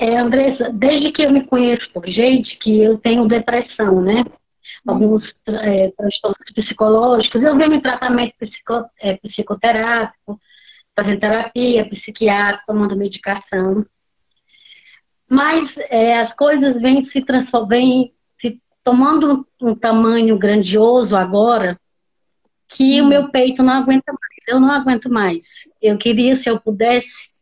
É, Andressa, desde que eu me conheço por gente, que eu tenho depressão, né? Alguns é, transtornos psicológicos, eu venho em tratamento psico, é, psicoterápico, fazendo terapia, psiquiátrica, tomando medicação. Mas é, as coisas vêm se transformando, se tomando um, um tamanho grandioso agora, que hum. o meu peito não aguenta mais. Eu não aguento mais. Eu queria, se eu pudesse,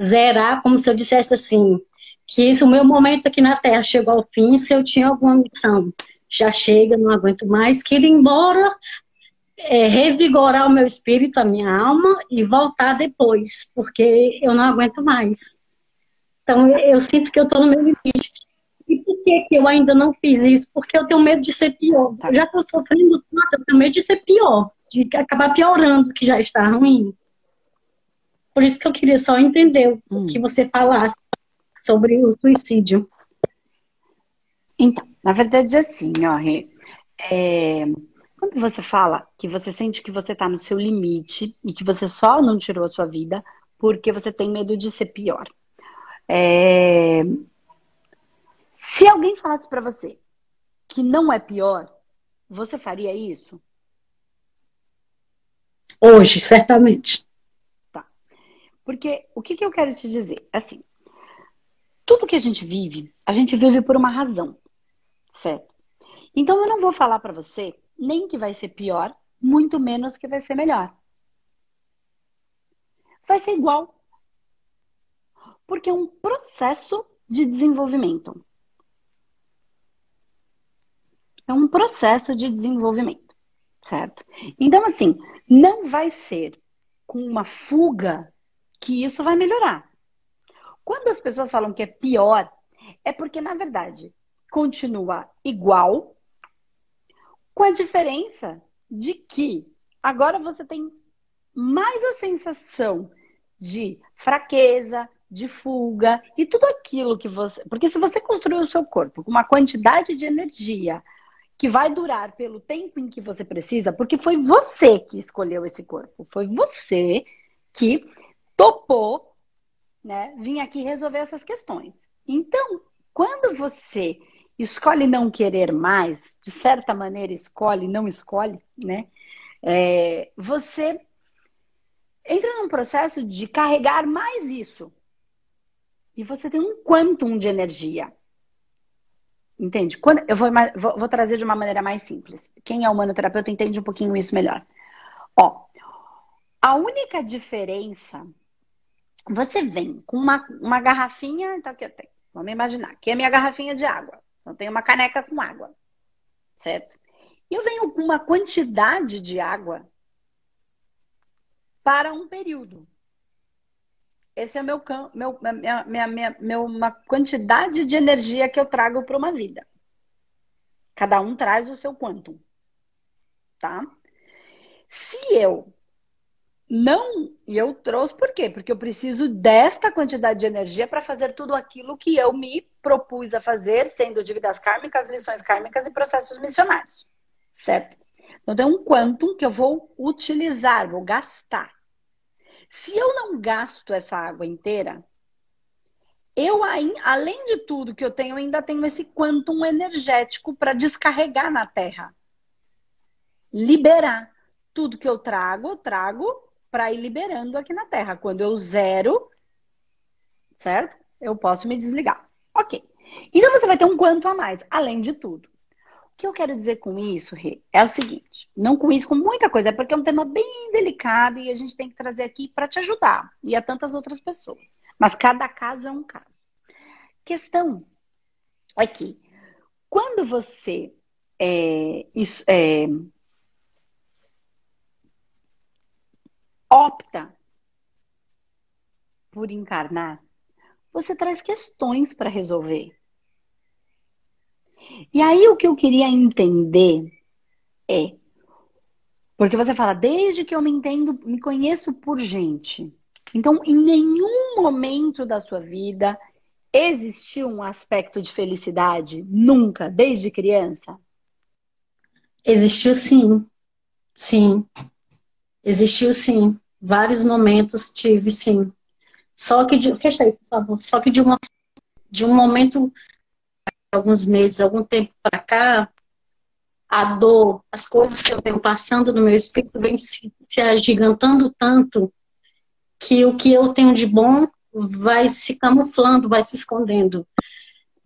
zerar como se eu dissesse assim, que esse o meu momento aqui na Terra chegou ao fim, se eu tinha alguma missão, já chega, não aguento mais, queria ir embora, é, revigorar o meu espírito, a minha alma e voltar depois, porque eu não aguento mais. Então eu, eu sinto que eu estou no meu limite. E por que, que eu ainda não fiz isso? Porque eu tenho medo de ser pior. Eu já estou sofrendo tanto, eu tenho medo de ser pior, de acabar piorando, que já está ruim. Por isso que eu queria só entender hum. o que você falasse sobre o suicídio. Então, na verdade, é assim, ó, é, quando você fala que você sente que você está no seu limite e que você só não tirou a sua vida porque você tem medo de ser pior. É, se alguém falasse para você que não é pior, você faria isso? Hoje, certamente. Porque o que, que eu quero te dizer? Assim, tudo que a gente vive, a gente vive por uma razão, certo? Então eu não vou falar para você nem que vai ser pior, muito menos que vai ser melhor. Vai ser igual. Porque é um processo de desenvolvimento. É um processo de desenvolvimento, certo? Então, assim, não vai ser com uma fuga que isso vai melhorar. Quando as pessoas falam que é pior, é porque, na verdade, continua igual, com a diferença de que agora você tem mais a sensação de fraqueza, de fuga e tudo aquilo que você. Porque se você construiu o seu corpo com uma quantidade de energia que vai durar pelo tempo em que você precisa, porque foi você que escolheu esse corpo, foi você que topou, né, vir aqui resolver essas questões. Então, quando você escolhe não querer mais, de certa maneira escolhe, não escolhe, né? É, você entra num processo de carregar mais isso. E você tem um quantum de energia. Entende? Quando, eu vou, vou, vou trazer de uma maneira mais simples. Quem é humanoterapeuta entende um pouquinho isso melhor. Ó, a única diferença você vem com uma, uma garrafinha, então aqui eu tenho, vamos imaginar, aqui é a minha garrafinha de água. Então tenho uma caneca com água, certo? E eu venho com uma quantidade de água para um período. Esse é o meu, meu, minha, minha, minha, meu, uma quantidade de energia que eu trago para uma vida. Cada um traz o seu quantum, tá? Se eu não, e eu trouxe por quê? Porque eu preciso desta quantidade de energia para fazer tudo aquilo que eu me propus a fazer, sendo dívidas kármicas, lições kármicas e processos missionários. Certo? Então tem um quantum que eu vou utilizar, vou gastar. Se eu não gasto essa água inteira, eu além de tudo que eu tenho, ainda tenho esse quantum energético para descarregar na Terra. Liberar. Tudo que eu trago, eu trago para ir liberando aqui na Terra. Quando eu zero, certo? Eu posso me desligar. Ok. Então você vai ter um quanto a mais, além de tudo. O que eu quero dizer com isso, Rê, é o seguinte: não com isso, com muita coisa, é porque é um tema bem delicado e a gente tem que trazer aqui para te ajudar e a tantas outras pessoas. Mas cada caso é um caso. Questão é que quando você é, isso, é, opta por encarnar, você traz questões para resolver. E aí o que eu queria entender é, porque você fala, desde que eu me entendo, me conheço por gente. Então, em nenhum momento da sua vida existiu um aspecto de felicidade? Nunca, desde criança? Existiu sim. Sim. Existiu sim. Vários momentos tive sim. Só que de, fecha aí, por favor. Só que de uma de um momento alguns meses, algum tempo para cá, a dor, as coisas que eu venho passando no meu espírito vem se, se agigantando tanto que o que eu tenho de bom vai se camuflando, vai se escondendo.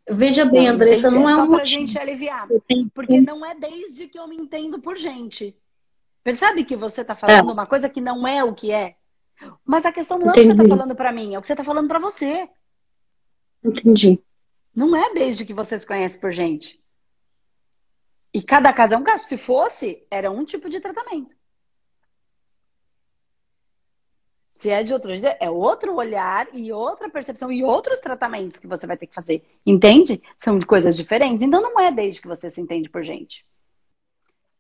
Veja bem, Andressa, não é um pra gente aliviar, porque não é desde que eu me entendo por gente. Percebe que você está falando é. uma coisa que não é o que é? Mas a questão não Entendi. é o que você está falando para mim, é o que você está falando para você. Entendi. Não é desde que você se conhece por gente. E cada caso é um caso. Se fosse, era um tipo de tratamento. Se é de outro é outro olhar e outra percepção e outros tratamentos que você vai ter que fazer. Entende? São coisas diferentes. Então não é desde que você se entende por gente.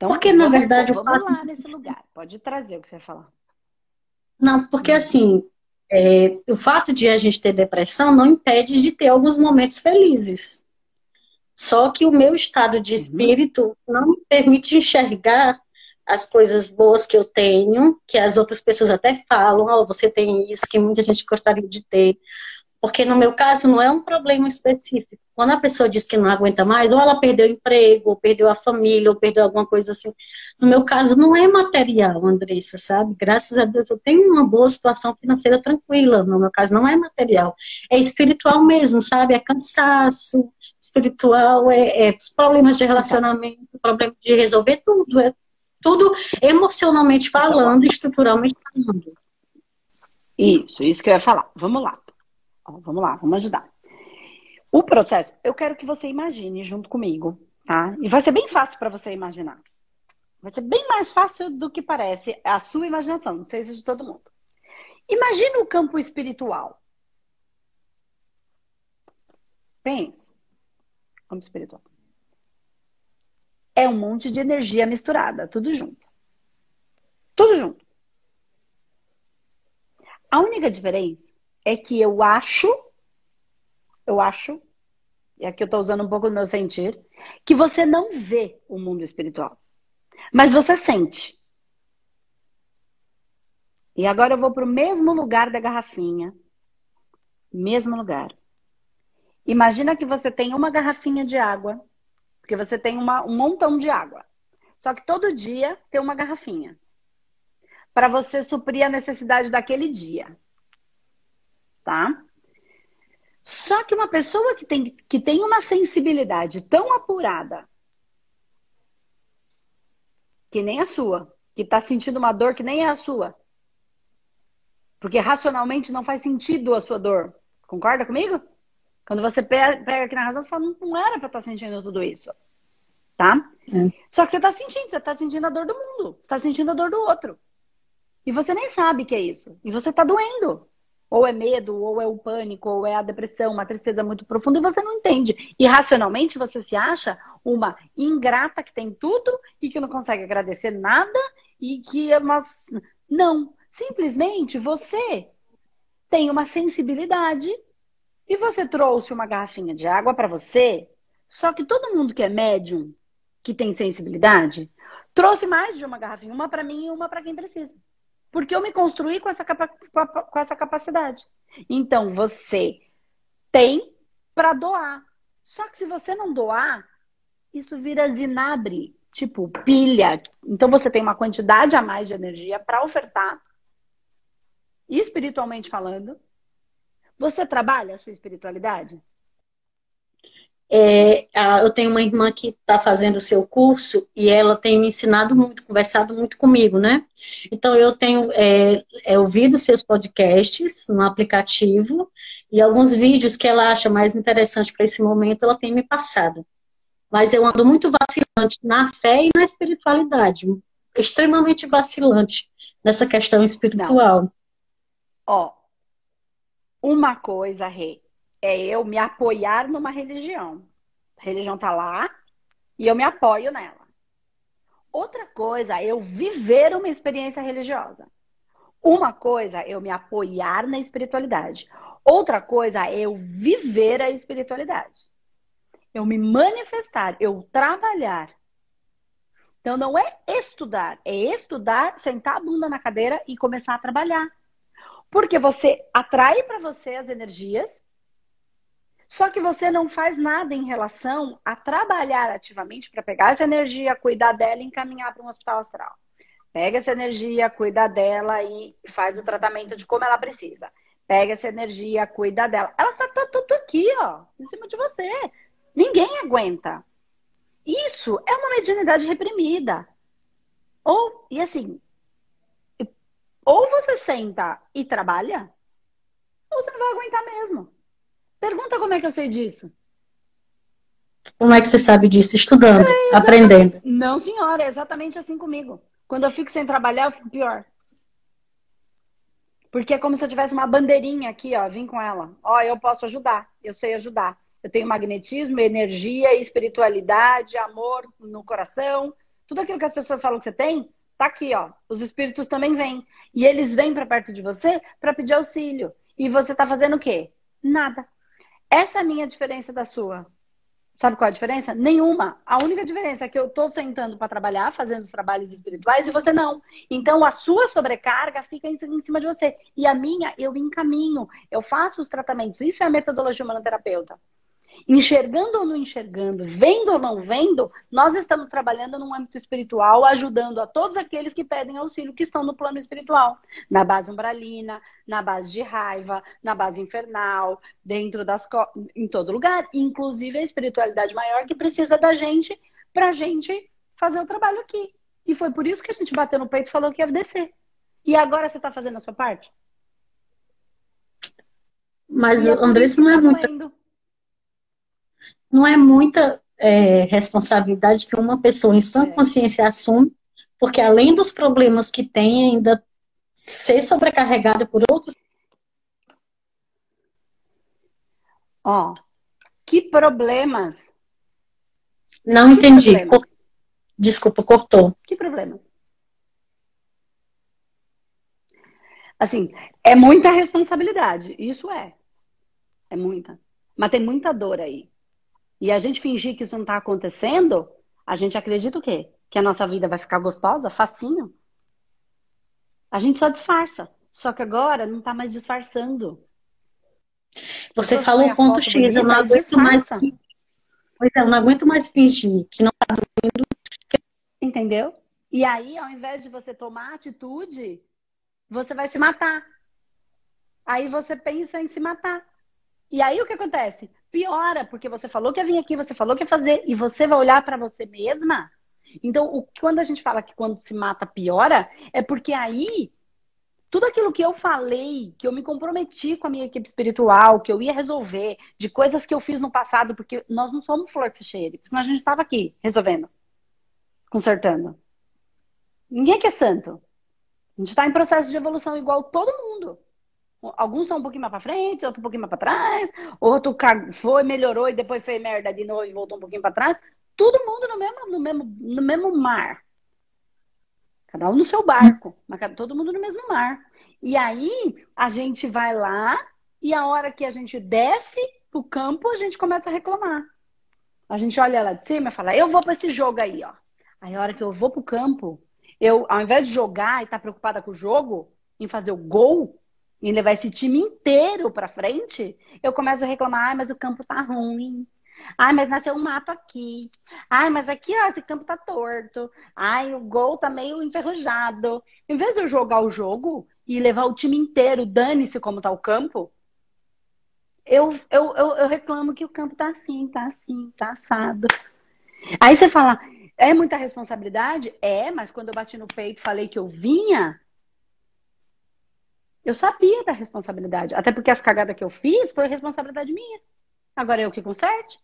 Então, porque na verdade vamos fato... lá nesse lugar. Pode trazer o que você vai falar. Não, porque assim, é, o fato de a gente ter depressão não impede de ter alguns momentos felizes. Só que o meu estado de uhum. espírito não me permite enxergar as coisas boas que eu tenho, que as outras pessoas até falam, oh, você tem isso, que muita gente gostaria de ter. Porque no meu caso não é um problema específico. Quando a pessoa diz que não aguenta mais, ou ela perdeu o emprego, ou perdeu a família, ou perdeu alguma coisa assim. No meu caso não é material, Andressa, sabe? Graças a Deus eu tenho uma boa situação financeira tranquila. No meu caso não é material. É espiritual mesmo, sabe? É cansaço espiritual, é, é problemas de relacionamento, problema de resolver tudo. É tudo emocionalmente então, falando, estruturalmente falando. Isso, isso que eu ia falar. Vamos lá. Ó, vamos lá, vamos ajudar. O processo, eu quero que você imagine junto comigo, tá? E vai ser bem fácil para você imaginar. Vai ser bem mais fácil do que parece a sua imaginação, não sei se é de todo mundo. Imagina o campo espiritual. Pense. Campo espiritual é um monte de energia misturada, tudo junto. Tudo junto. A única diferença é que eu acho, eu acho, e aqui eu estou usando um pouco do meu sentir, que você não vê o mundo espiritual, mas você sente. E agora eu vou para o mesmo lugar da garrafinha. Mesmo lugar. Imagina que você tem uma garrafinha de água porque você tem uma, um montão de água. Só que todo dia tem uma garrafinha. Para você suprir a necessidade daquele dia. Tá? Só que uma pessoa que tem, que tem uma sensibilidade tão apurada, que nem a sua, que está sentindo uma dor que nem é a sua, porque racionalmente não faz sentido a sua dor. Concorda comigo? Quando você pega aqui na razão, você fala, não era para estar tá sentindo tudo isso. Tá? É. Só que você está sentindo, você está sentindo a dor do mundo, você está sentindo a dor do outro. E você nem sabe que é isso. E você está doendo. Ou é medo, ou é o pânico, ou é a depressão, uma tristeza muito profunda, e você não entende. E racionalmente você se acha uma ingrata que tem tudo e que não consegue agradecer nada e que é uma. Não. Simplesmente você tem uma sensibilidade e você trouxe uma garrafinha de água para você, só que todo mundo que é médium, que tem sensibilidade, trouxe mais de uma garrafinha, uma para mim e uma para quem precisa. Porque eu me construí com essa, com essa capacidade. Então, você tem para doar. Só que se você não doar, isso vira zinabre, tipo pilha. Então, você tem uma quantidade a mais de energia para ofertar, espiritualmente falando, você trabalha a sua espiritualidade? É, eu tenho uma irmã que está fazendo o seu curso e ela tem me ensinado muito, conversado muito comigo, né? Então eu tenho é, é, ouvido seus podcasts no aplicativo e alguns vídeos que ela acha mais interessante para esse momento ela tem me passado. Mas eu ando muito vacilante na fé e na espiritualidade, extremamente vacilante nessa questão espiritual. Não. Ó, uma coisa, Rê, é eu me apoiar numa religião. A religião tá lá e eu me apoio nela. Outra coisa é eu viver uma experiência religiosa. Uma coisa é eu me apoiar na espiritualidade. Outra coisa é eu viver a espiritualidade. Eu me manifestar, eu trabalhar. Então não é estudar, é estudar, sentar a bunda na cadeira e começar a trabalhar. Porque você atrai para você as energias, só que você não faz nada em relação a trabalhar ativamente para pegar essa energia, cuidar dela e encaminhar para um hospital astral. Pega essa energia, cuida dela e faz o tratamento de como ela precisa. Pega essa energia, cuida dela. Ela está tudo aqui, ó, em cima de você. Ninguém aguenta. Isso é uma mediunidade reprimida. Ou, e assim, ou você senta e trabalha, ou você não vai aguentar mesmo. Pergunta como é que eu sei disso. Como é que você sabe disso? Estudando, é aprendendo. Não, senhora, é exatamente assim comigo. Quando eu fico sem trabalhar, eu fico pior. Porque é como se eu tivesse uma bandeirinha aqui, ó, vim com ela. Ó, eu posso ajudar, eu sei ajudar. Eu tenho magnetismo, energia, espiritualidade, amor no coração. Tudo aquilo que as pessoas falam que você tem, tá aqui, ó. Os espíritos também vêm. E eles vêm para perto de você para pedir auxílio. E você tá fazendo o quê? Nada. Essa é a minha diferença da sua. Sabe qual é a diferença? Nenhuma. A única diferença é que eu estou sentando para trabalhar, fazendo os trabalhos espirituais e você não. Então a sua sobrecarga fica em cima de você. E a minha, eu encaminho, eu faço os tratamentos. Isso é a metodologia humanoterapeuta. Enxergando ou não enxergando, vendo ou não vendo, nós estamos trabalhando no âmbito espiritual, ajudando a todos aqueles que pedem auxílio, que estão no plano espiritual. Na base umbralina, na base de raiva, na base infernal, dentro das. em todo lugar. Inclusive a espiritualidade maior que precisa da gente para a gente fazer o trabalho aqui. E foi por isso que a gente bateu no peito e falou que ia descer. E agora você está fazendo a sua parte? Mas, é André, isso não é tá muito não é muita é, responsabilidade que uma pessoa em sã é. consciência assume, porque além dos problemas que tem, ainda ser sobrecarregada por outros. Ó, que problemas? Não que entendi. Problemas? Desculpa, cortou. Que problema? Assim, é muita responsabilidade. Isso é. É muita. Mas tem muita dor aí e a gente fingir que isso não está acontecendo, a gente acredita o quê? Que a nossa vida vai ficar gostosa, facinho? A gente só disfarça. Só que agora não está mais disfarçando. Você falou o ponto X, bonita, eu não aguento mais. Pois é, eu não aguento mais fingir que não está doendo. Entendeu? E aí, ao invés de você tomar atitude, você vai se matar. Aí você pensa em se matar. E aí o que acontece? Piora, porque você falou que ia vir aqui, você falou que ia fazer, e você vai olhar para você mesma. Então, o, quando a gente fala que quando se mata piora, é porque aí tudo aquilo que eu falei, que eu me comprometi com a minha equipe espiritual, que eu ia resolver, de coisas que eu fiz no passado, porque nós não somos flor de porque senão a gente estava aqui resolvendo, consertando. Ninguém aqui é santo. A gente está em processo de evolução igual todo mundo. Alguns estão um pouquinho mais para frente, outro um pouquinho mais para trás, outro foi, melhorou e depois fez merda de novo e voltou um pouquinho para trás. Todo mundo no mesmo, no mesmo, no mesmo mar. Cada um no seu barco, mas todo mundo no mesmo mar. E aí a gente vai lá e a hora que a gente desce pro campo, a gente começa a reclamar. A gente olha lá de cima e fala, eu vou para esse jogo aí, ó. Aí a hora que eu vou pro campo, eu, ao invés de jogar e estar tá preocupada com o jogo, em fazer o gol, e levar esse time inteiro para frente, eu começo a reclamar, ah, mas o campo tá ruim. Ai, mas nasceu um mato aqui. Ai, mas aqui, ó, esse campo tá torto. Ai, o gol tá meio enferrujado. Em vez de eu jogar o jogo e levar o time inteiro, dane-se como tá o campo, eu, eu, eu, eu reclamo que o campo tá assim, tá assim, tá assado. Aí você fala, é muita responsabilidade? É, mas quando eu bati no peito e falei que eu vinha, eu sabia da responsabilidade. Até porque as cagadas que eu fiz foi responsabilidade minha. Agora eu que conserte.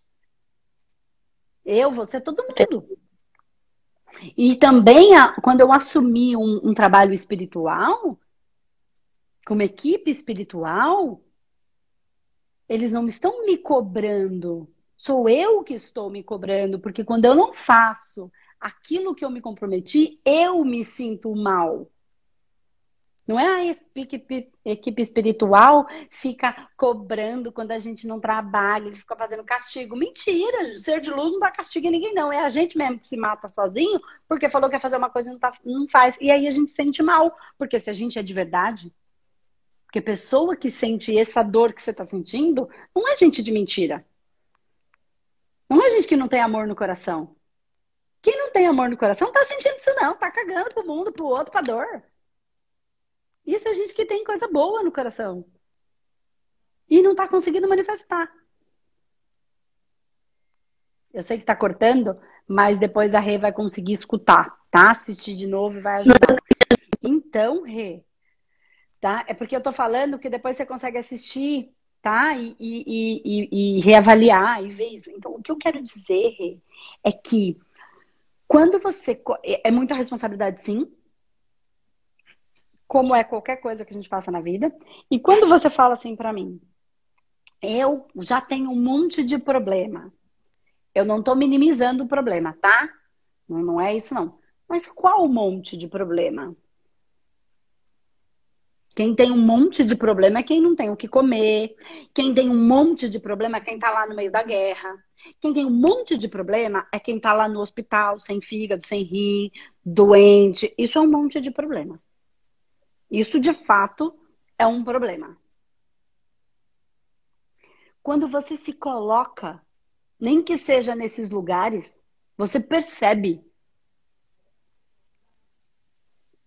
Eu, você, todo mundo. E também, quando eu assumi um, um trabalho espiritual, como equipe espiritual, eles não estão me cobrando. Sou eu que estou me cobrando, porque quando eu não faço aquilo que eu me comprometi, eu me sinto mal. Não é a equipe, espiritual fica cobrando quando a gente não trabalha, ele fica fazendo castigo. Mentira, ser de luz não dá castigo em ninguém, não. É a gente mesmo que se mata sozinho porque falou que ia fazer uma coisa e não, tá, não faz. E aí a gente sente mal, porque se a gente é de verdade, Porque pessoa que sente essa dor que você está sentindo não é gente de mentira. Não é gente que não tem amor no coração. Quem não tem amor no coração tá sentindo isso não, tá cagando pro mundo, pro outro, pra dor. Isso é gente que tem coisa boa no coração. E não tá conseguindo manifestar. Eu sei que tá cortando, mas depois a Rê vai conseguir escutar, tá? Assistir de novo e vai ajudar. Então, Rê, tá? É porque eu tô falando que depois você consegue assistir, tá? E, e, e, e reavaliar e ver isso. Então, o que eu quero dizer, Rê, é que quando você. É, é muita responsabilidade, sim. Como é qualquer coisa que a gente passa na vida. E quando você fala assim para mim, eu já tenho um monte de problema. Eu não tô minimizando o problema, tá? Não, não é isso, não. Mas qual monte de problema? Quem tem um monte de problema é quem não tem o que comer. Quem tem um monte de problema é quem tá lá no meio da guerra. Quem tem um monte de problema é quem está lá no hospital, sem fígado, sem rim, doente. Isso é um monte de problema. Isso, de fato, é um problema. Quando você se coloca, nem que seja nesses lugares, você percebe.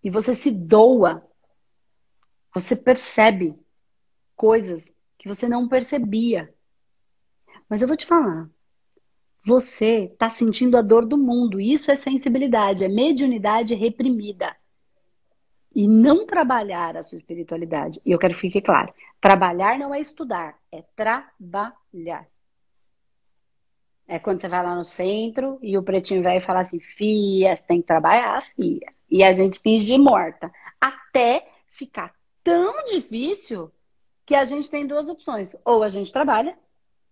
E você se doa. Você percebe coisas que você não percebia. Mas eu vou te falar, você está sentindo a dor do mundo. Isso é sensibilidade, é mediunidade reprimida. E não trabalhar a sua espiritualidade. E eu quero que fique claro: trabalhar não é estudar, é trabalhar. É quando você vai lá no centro e o pretinho velho fala assim: Fia, você tem que trabalhar, fia. E a gente finge morta. Até ficar tão difícil que a gente tem duas opções: ou a gente trabalha,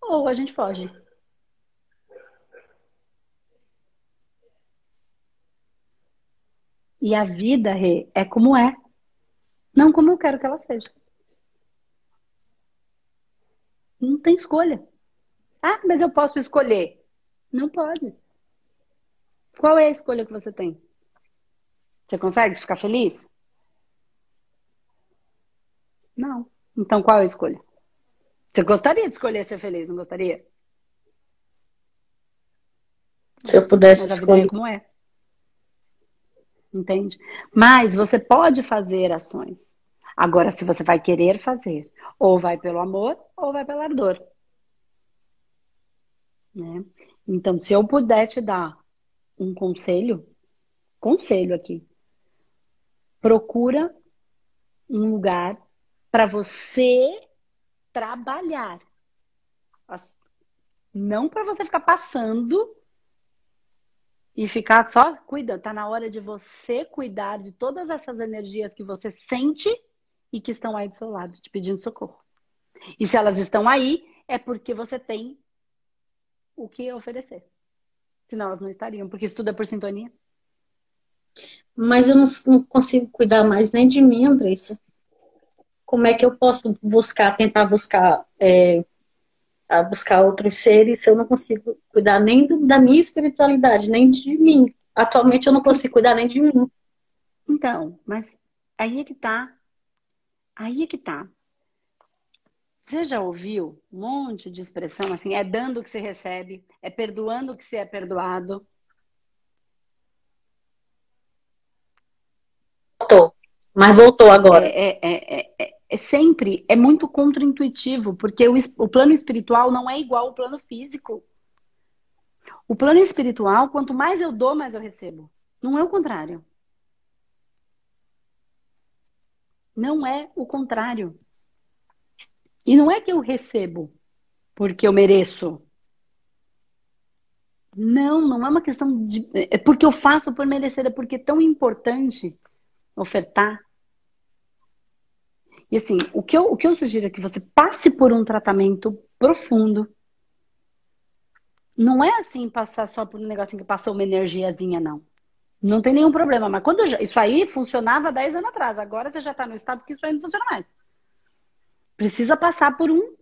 ou a gente foge. E a vida, Rê, é como é. Não como eu quero que ela seja. Não tem escolha. Ah, mas eu posso escolher. Não pode. Qual é a escolha que você tem? Você consegue ficar feliz? Não. Então qual é a escolha? Você gostaria de escolher ser feliz, não gostaria? Se eu pudesse vida escolher. é como é entende? Mas você pode fazer ações. Agora, se você vai querer fazer, ou vai pelo amor, ou vai pela dor. Né? Então, se eu puder te dar um conselho, conselho aqui, procura um lugar para você trabalhar. Não para você ficar passando e ficar só cuida, tá na hora de você cuidar de todas essas energias que você sente e que estão aí do seu lado, te pedindo socorro. E se elas estão aí, é porque você tem o que oferecer. Senão elas não estariam, porque isso tudo é por sintonia. Mas eu não, consigo cuidar mais nem de mim, Andressa. Como é que eu posso buscar, tentar buscar é, a buscar outros seres se eu não consigo cuidar nem do, da minha espiritualidade, nem de mim. Atualmente eu não consigo cuidar nem de mim. Então, mas aí é que tá. Aí é que tá. Você já ouviu um monte de expressão assim, é dando o que se recebe, é perdoando o que se é perdoado. Voltou, mas voltou agora. É, é, é, é sempre é muito contraintuitivo, porque o, o plano espiritual não é igual ao plano físico. O plano espiritual, quanto mais eu dou, mais eu recebo. Não é o contrário. Não é o contrário. E não é que eu recebo porque eu mereço. Não, não é uma questão de. É porque eu faço por merecer, é porque é tão importante ofertar, e assim, o que, eu, o que eu sugiro é que você passe por um tratamento profundo. Não é assim passar só por um negocinho que passou uma energiazinha, não. Não tem nenhum problema. Mas quando já, isso aí funcionava 10 anos atrás. Agora você já está no estado que isso aí não funciona mais. Precisa passar por um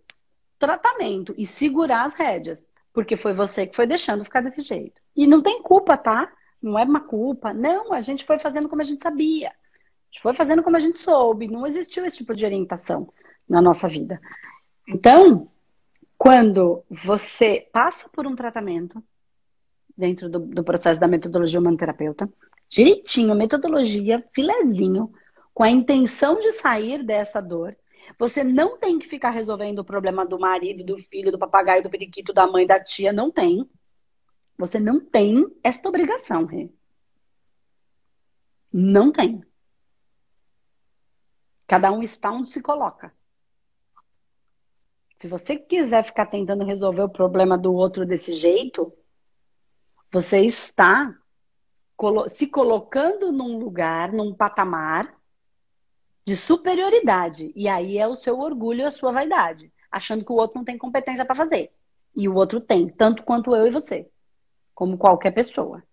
tratamento e segurar as rédeas. Porque foi você que foi deixando ficar desse jeito. E não tem culpa, tá? Não é uma culpa. Não, a gente foi fazendo como a gente sabia. Gente foi fazendo como a gente soube, não existiu esse tipo de orientação na nossa vida. Então, quando você passa por um tratamento, dentro do, do processo da metodologia humanoterapeuta, direitinho, metodologia, filezinho, com a intenção de sair dessa dor, você não tem que ficar resolvendo o problema do marido, do filho, do papagaio, do periquito, da mãe, da tia. Não tem. Você não tem esta obrigação, Rê. Não tem. Cada um está onde se coloca. Se você quiser ficar tentando resolver o problema do outro desse jeito, você está se colocando num lugar, num patamar de superioridade. E aí é o seu orgulho e a sua vaidade, achando que o outro não tem competência para fazer. E o outro tem, tanto quanto eu e você, como qualquer pessoa.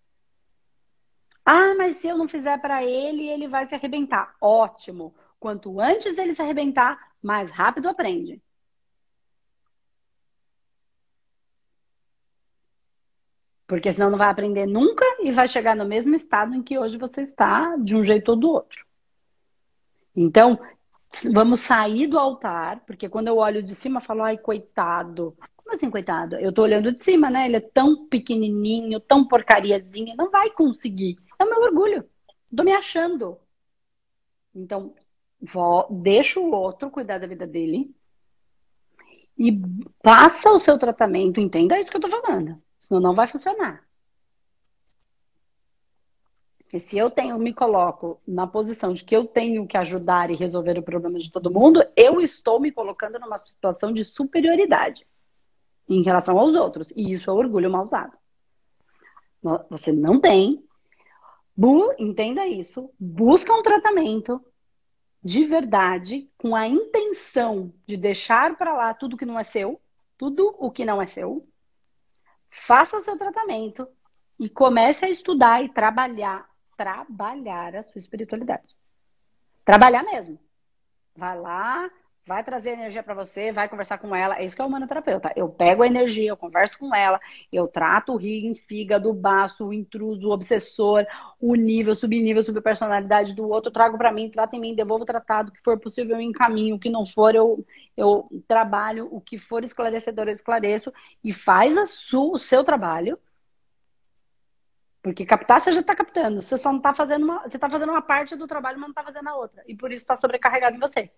Ah, mas se eu não fizer para ele, ele vai se arrebentar. Ótimo. Quanto antes dele se arrebentar, mais rápido aprende. Porque senão não vai aprender nunca e vai chegar no mesmo estado em que hoje você está, de um jeito ou do outro. Então, vamos sair do altar, porque quando eu olho de cima, eu falo, ai, coitado. Como assim, coitado? Eu tô olhando de cima, né? Ele é tão pequenininho, tão porcariazinho, não vai conseguir. É o meu orgulho. Tô me achando. Então, vou, deixa o outro cuidar da vida dele e passa o seu tratamento. Entenda isso que eu tô falando. Senão não vai funcionar. E se eu tenho, me coloco na posição de que eu tenho que ajudar e resolver o problema de todo mundo, eu estou me colocando numa situação de superioridade em relação aos outros. E isso é orgulho mal usado. Você não tem. entenda isso. Busca um tratamento de verdade com a intenção de deixar para lá tudo que não é seu, tudo o que não é seu, faça o seu tratamento e comece a estudar e trabalhar, trabalhar a sua espiritualidade. Trabalhar mesmo. Vai lá, vai trazer energia para você, vai conversar com ela. É isso que é o humanoterapeuta. Eu pego a energia, eu converso com ela, eu trato o rim, fígado, o baço, o intruso, o obsessor, o nível, subnível, subpersonalidade do outro, trago para mim, trato em mim, devolvo o tratado, o que for possível eu encaminho, o que não for eu, eu trabalho, o que for esclarecedor eu esclareço e faz a sua, o seu trabalho. Porque captar você já está captando, você só não está fazendo uma, você está fazendo uma parte do trabalho, mas não está fazendo a outra. E por isso está sobrecarregado em você.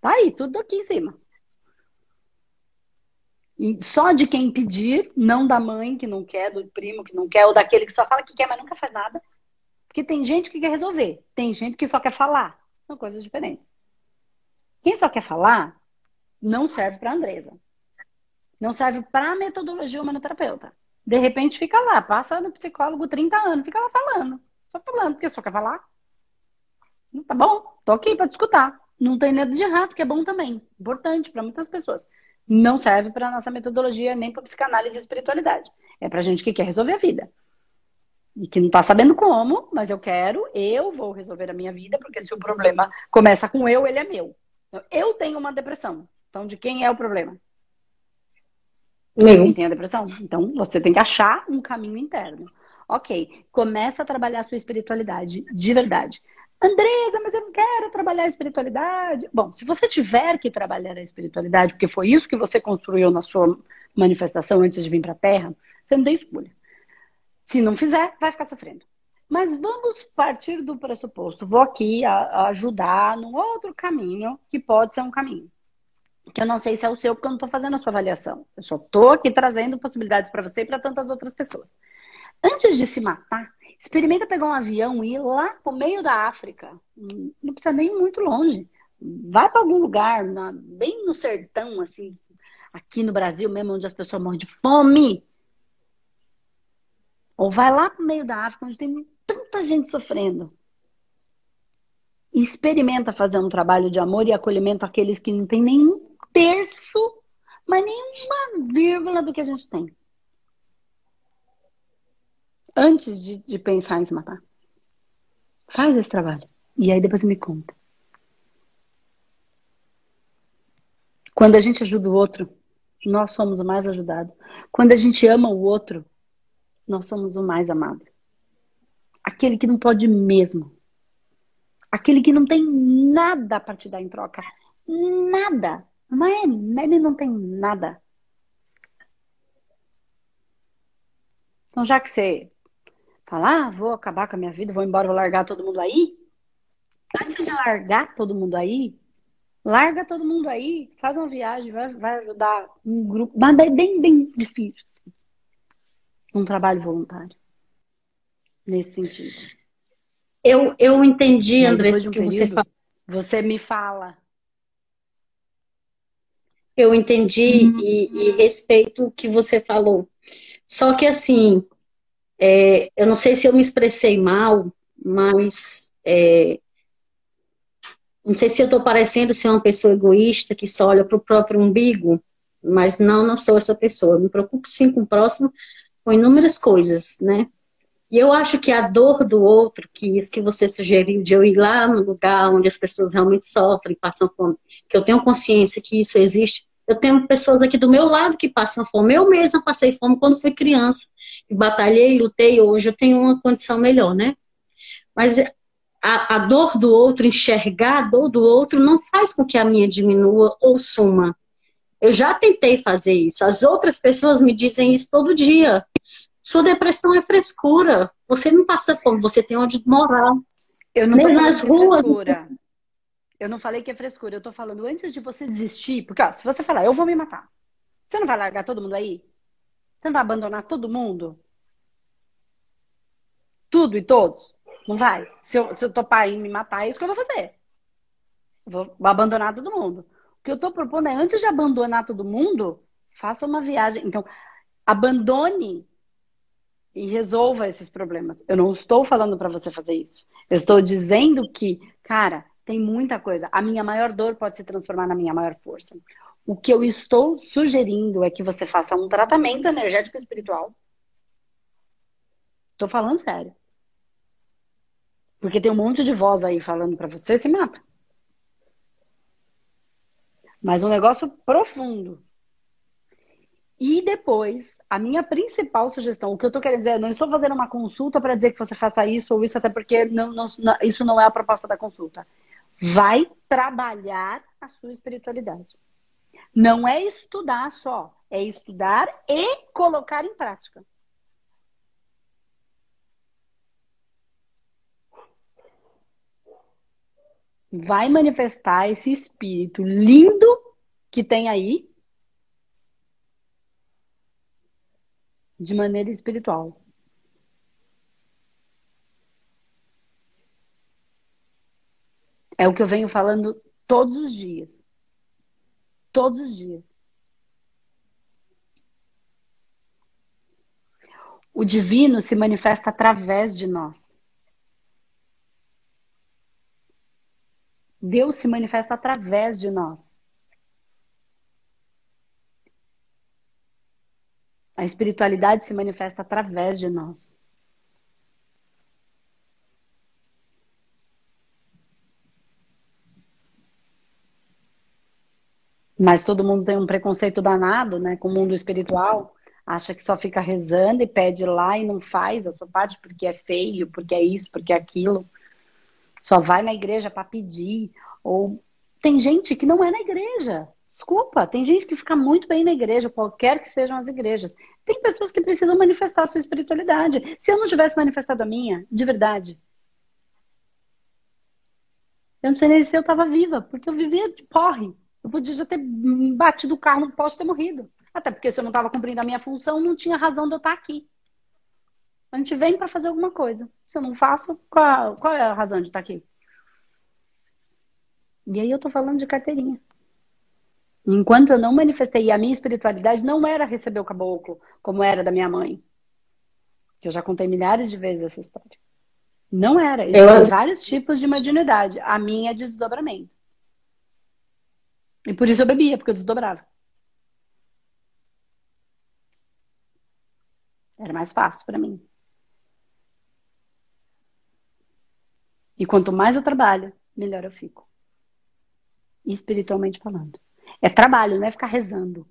Tá aí, tudo aqui em cima. E só de quem pedir, não da mãe que não quer, do primo que não quer, ou daquele que só fala que quer, mas nunca faz nada. Porque tem gente que quer resolver, tem gente que só quer falar. São coisas diferentes. Quem só quer falar não serve para Andresa. Não serve para metodologia humanoterapeuta. De repente fica lá, passa no psicólogo 30 anos, fica lá falando. Só falando, porque só quer falar. Tá bom, tô aqui para te escutar. Não tem nada de errado, que é bom também. Importante para muitas pessoas. Não serve para nossa metodologia nem para psicanálise e espiritualidade. É para gente que quer resolver a vida. E que não está sabendo como, mas eu quero, eu vou resolver a minha vida, porque se o problema começa com eu, ele é meu. Então, eu tenho uma depressão. Então, de quem é o problema? Meu. Quem tem a depressão? Então, você tem que achar um caminho interno. Ok, começa a trabalhar a sua espiritualidade de verdade. Andresa, mas eu não quero trabalhar a espiritualidade. Bom, se você tiver que trabalhar a espiritualidade, porque foi isso que você construiu na sua manifestação antes de vir para a Terra, você não tem escolha. Se não fizer, vai ficar sofrendo. Mas vamos partir do pressuposto. Vou aqui ajudar num outro caminho, que pode ser um caminho. Que eu não sei se é o seu, porque eu não estou fazendo a sua avaliação. Eu só estou aqui trazendo possibilidades para você e para tantas outras pessoas. Antes de se matar, Experimenta pegar um avião e ir lá pro meio da África. Não precisa nem ir muito longe. Vai para algum lugar, na, bem no sertão, assim, aqui no Brasil mesmo, onde as pessoas morrem de fome. Ou vai lá pro meio da África, onde tem tanta gente sofrendo. E experimenta fazer um trabalho de amor e acolhimento àqueles que não têm nenhum terço, mas nenhuma vírgula do que a gente tem antes de, de pensar em se matar. Faz esse trabalho. E aí depois me conta. Quando a gente ajuda o outro, nós somos o mais ajudado. Quando a gente ama o outro, nós somos o mais amado. Aquele que não pode mesmo. Aquele que não tem nada para te dar em troca. Nada. Mas ele não tem nada. Então, já que você fala, ah, vou acabar com a minha vida, vou embora, vou largar todo mundo aí. Antes de largar todo mundo aí, larga todo mundo aí, faz uma viagem, vai, vai ajudar um grupo, mas é bem, bem difícil. Assim. Um trabalho voluntário. Nesse sentido. Eu, eu entendi, Andressa, o um que período, você falou. Você me fala. Eu entendi uhum. e, e respeito o que você falou. Só que assim, é, eu não sei se eu me expressei mal, mas é, não sei se eu estou parecendo ser uma pessoa egoísta que só olha para o próprio umbigo, mas não, não sou essa pessoa. Eu me preocupo sim com o próximo, com inúmeras coisas, né? E eu acho que a dor do outro, que isso que você sugeriu, de eu ir lá no lugar onde as pessoas realmente sofrem, passam fome, que eu tenho consciência que isso existe, eu tenho pessoas aqui do meu lado que passam fome. Eu mesma passei fome quando fui criança. Batalhei, lutei. Hoje eu tenho uma condição melhor, né? Mas a, a, dor do outro, enxergar a dor do outro, não faz com que a minha diminua ou suma. Eu já tentei fazer isso. As outras pessoas me dizem isso todo dia. Sua depressão é frescura. Você não passa fome, você tem onde morar. Eu não Nem nas ruas. Frescura. Eu não falei que é frescura, eu tô falando antes de você desistir, porque ó, se você falar, eu vou me matar, você não vai largar todo mundo aí? Você não vai abandonar todo mundo? Tudo e todos? Não vai? Se eu, se eu topar em me matar, é isso que eu vou fazer. Eu vou abandonar todo mundo. O que eu tô propondo é, antes de abandonar todo mundo, faça uma viagem. Então, abandone e resolva esses problemas. Eu não estou falando para você fazer isso. Eu estou dizendo que, cara, tem muita coisa. A minha maior dor pode se transformar na minha maior força. O que eu estou sugerindo é que você faça um tratamento energético espiritual. Tô falando sério. Porque tem um monte de voz aí falando para você, se mata. Mas um negócio profundo. E depois, a minha principal sugestão, o que eu estou querendo dizer, eu não estou fazendo uma consulta para dizer que você faça isso ou isso, até porque não, não, isso não é a proposta da consulta vai trabalhar a sua espiritualidade. Não é estudar só, é estudar e colocar em prática. Vai manifestar esse espírito lindo que tem aí de maneira espiritual. É o que eu venho falando todos os dias. Todos os dias. O divino se manifesta através de nós. Deus se manifesta através de nós. A espiritualidade se manifesta através de nós. Mas todo mundo tem um preconceito danado, né, com o mundo espiritual. Acha que só fica rezando e pede lá e não faz a sua parte porque é feio, porque é isso, porque é aquilo. Só vai na igreja para pedir. Ou tem gente que não é na igreja. Desculpa, tem gente que fica muito bem na igreja, qualquer que sejam as igrejas. Tem pessoas que precisam manifestar a sua espiritualidade. Se eu não tivesse manifestado a minha, de verdade, eu não sei nem se eu estava viva, porque eu vivia de porre. Eu podia já ter batido o carro no posto e ter morrido. Até porque se eu não estava cumprindo a minha função, não tinha razão de eu estar aqui. A gente vem para fazer alguma coisa. Se eu não faço, qual, qual é a razão de estar aqui? E aí eu tô falando de carteirinha. Enquanto eu não manifestei, a minha espiritualidade não era receber o caboclo, como era da minha mãe. Que eu já contei milhares de vezes essa história. Não era. Existem eu... vários tipos de mediunidade. A minha é desdobramento. E por isso eu bebia, porque eu desdobrava. Era mais fácil para mim. E quanto mais eu trabalho, melhor eu fico. Espiritualmente falando. É trabalho, não é ficar rezando.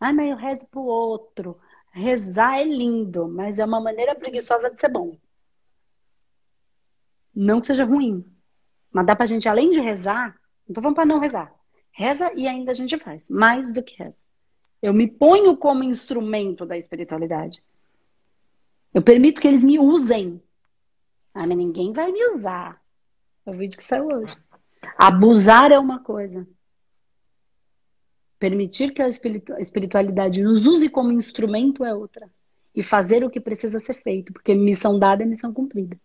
Ah, mas eu rezo pro outro. Rezar é lindo, mas é uma maneira preguiçosa de ser bom. Não que seja ruim, Mas dá pra gente, além de rezar, então vamos para não rezar. Reza e ainda a gente faz, mais do que reza. Eu me ponho como instrumento da espiritualidade. Eu permito que eles me usem. Ah, mas ninguém vai me usar. É o vídeo que saiu hoje. Abusar é uma coisa. Permitir que a espiritualidade nos use como instrumento é outra. E fazer o que precisa ser feito, porque missão dada é missão cumprida.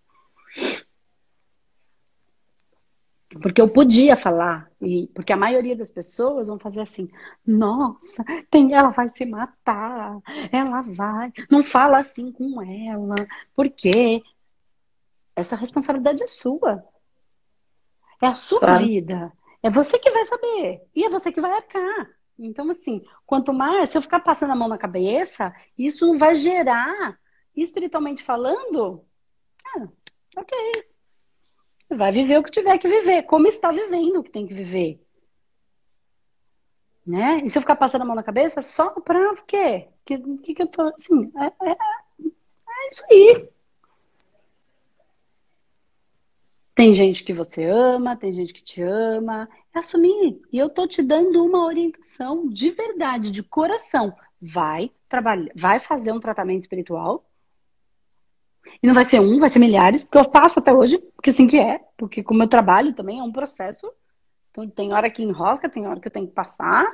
Porque eu podia falar, e porque a maioria das pessoas vão fazer assim: nossa, tem, ela vai se matar, ela vai. Não fala assim com ela, porque essa responsabilidade é sua. É a sua claro. vida. É você que vai saber. E é você que vai arcar. Então, assim, quanto mais, se eu ficar passando a mão na cabeça, isso vai gerar, espiritualmente falando, ah, ok, Vai viver o que tiver que viver, como está vivendo o que tem que viver. Né? E se eu ficar passando a mão na cabeça, só pra quê? Que, que, que eu tô. Assim, é, é, é isso aí. Tem gente que você ama, tem gente que te ama. É assumir. E eu tô te dando uma orientação de verdade, de coração. Vai trabalhar, vai fazer um tratamento espiritual e não vai ser um, vai ser milhares, porque eu faço até hoje, porque assim que é, porque como eu trabalho também é um processo. Então tem hora que enrosca, tem hora que eu tenho que passar.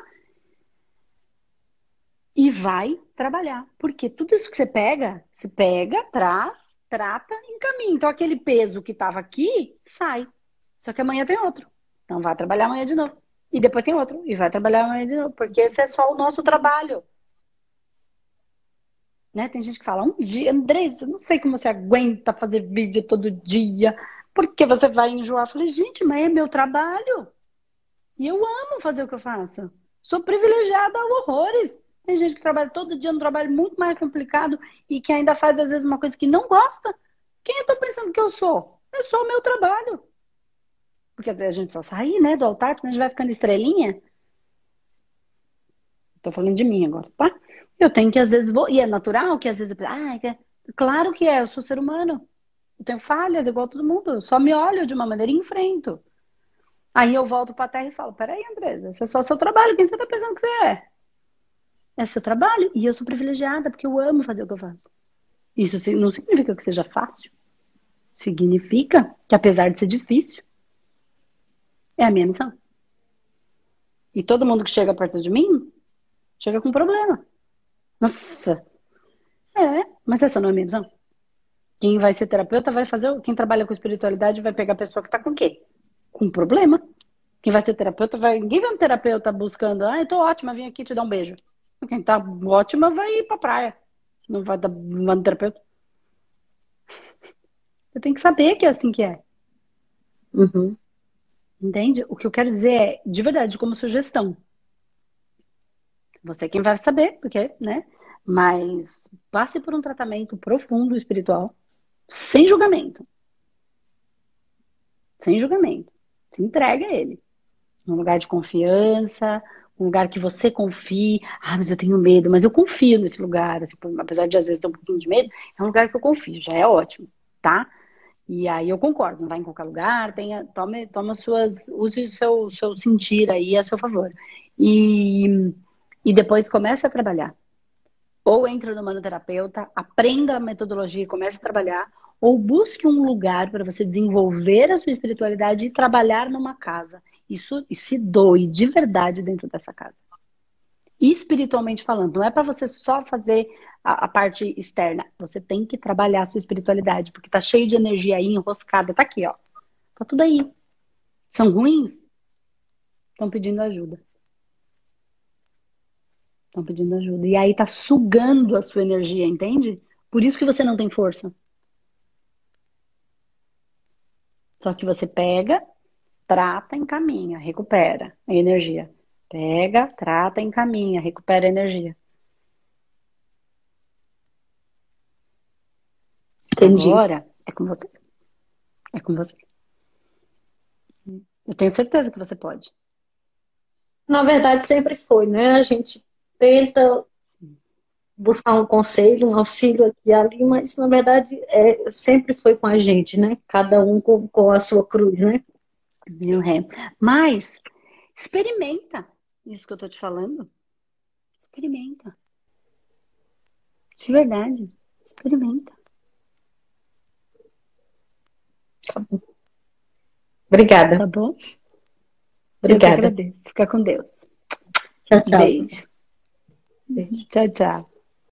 E vai trabalhar. Porque tudo isso que você pega, você pega, traz, trata, encaminha. Então aquele peso que estava aqui, sai. Só que amanhã tem outro. Então vai trabalhar amanhã de novo. E depois tem outro. E vai trabalhar amanhã de novo. Porque esse é só o nosso trabalho. Né? Tem gente que fala, um dia, Andressa, não sei como você aguenta fazer vídeo todo dia, porque você vai enjoar. Eu falei, gente, mas é meu trabalho. E eu amo fazer o que eu faço. Sou privilegiada a horrores. Tem gente que trabalha todo dia um trabalho muito mais complicado e que ainda faz, às vezes, uma coisa que não gosta. Quem eu tô pensando que eu sou? É só o meu trabalho. Porque a gente só sair, né, do altar, senão a gente vai ficando estrelinha. Tô falando de mim agora, tá? Eu tenho que, às vezes, vou. E é natural que, às vezes, ah, é... claro que é, eu sou ser humano. Eu tenho falhas igual todo mundo. Eu só me olho de uma maneira e enfrento. Aí eu volto pra terra e falo: peraí, Andresa, esse é só seu trabalho. Quem você tá pensando que você é? É seu trabalho. E eu sou privilegiada porque eu amo fazer o que eu faço. Isso não significa que seja fácil. Significa que, apesar de ser difícil, é a minha missão. E todo mundo que chega perto de mim chega com problema. Nossa! É, mas essa não é a minha visão. Quem vai ser terapeuta vai fazer. Quem trabalha com espiritualidade vai pegar a pessoa que está com o quê? Com problema. Quem vai ser terapeuta vai. Ninguém vê um terapeuta buscando. Ah, eu tô ótima, vim aqui te dar um beijo. Quem tá ótima vai ir pra praia. Não vai dar um terapeuta. Eu tenho que saber que é assim que é. Uhum. Entende? O que eu quero dizer é, de verdade, como sugestão. Você é quem vai saber, porque, né? Mas passe por um tratamento profundo espiritual, sem julgamento. Sem julgamento. Se entregue a ele. Num lugar de confiança, um lugar que você confie. Ah, mas eu tenho medo, mas eu confio nesse lugar. Assim, apesar de às vezes ter um pouquinho de medo, é um lugar que eu confio, já é ótimo, tá? E aí eu concordo, não vai em qualquer lugar, tenha, tome, tome suas, use o seu, seu sentir aí a seu favor. E e depois comece a trabalhar. Ou entra no manoterapeuta, aprenda a metodologia e comece a trabalhar, ou busque um lugar para você desenvolver a sua espiritualidade e trabalhar numa casa. Isso e se doe de verdade dentro dessa casa. Espiritualmente falando, não é para você só fazer a, a, parte externa. Você tem que trabalhar a sua espiritualidade, porque tá cheio de energia aí enroscada. Tá aqui, ó. Tá tudo aí. São ruins? Estão pedindo ajuda. Estão pedindo ajuda. E aí tá sugando a sua energia, entende? Por isso que você não tem força. Só que você pega, trata, encaminha, recupera a energia. Pega, trata, encaminha, recupera a energia. Entendi. Agora é com você. É com você. Eu tenho certeza que você pode. Na verdade, sempre foi, né? A gente tenta buscar um conselho, um auxílio aqui e ali, mas na verdade é, sempre foi com a gente, né? Cada um com, com a sua cruz, né? Viu, Ré? Mas experimenta isso que eu tô te falando. Experimenta. De verdade. Experimenta. Tá bom. Obrigada. Tá bom? Obrigada. Eu agradeço. Fica com Deus. Tchau, tchau. Beijo. Beijo. Tchau, tchau.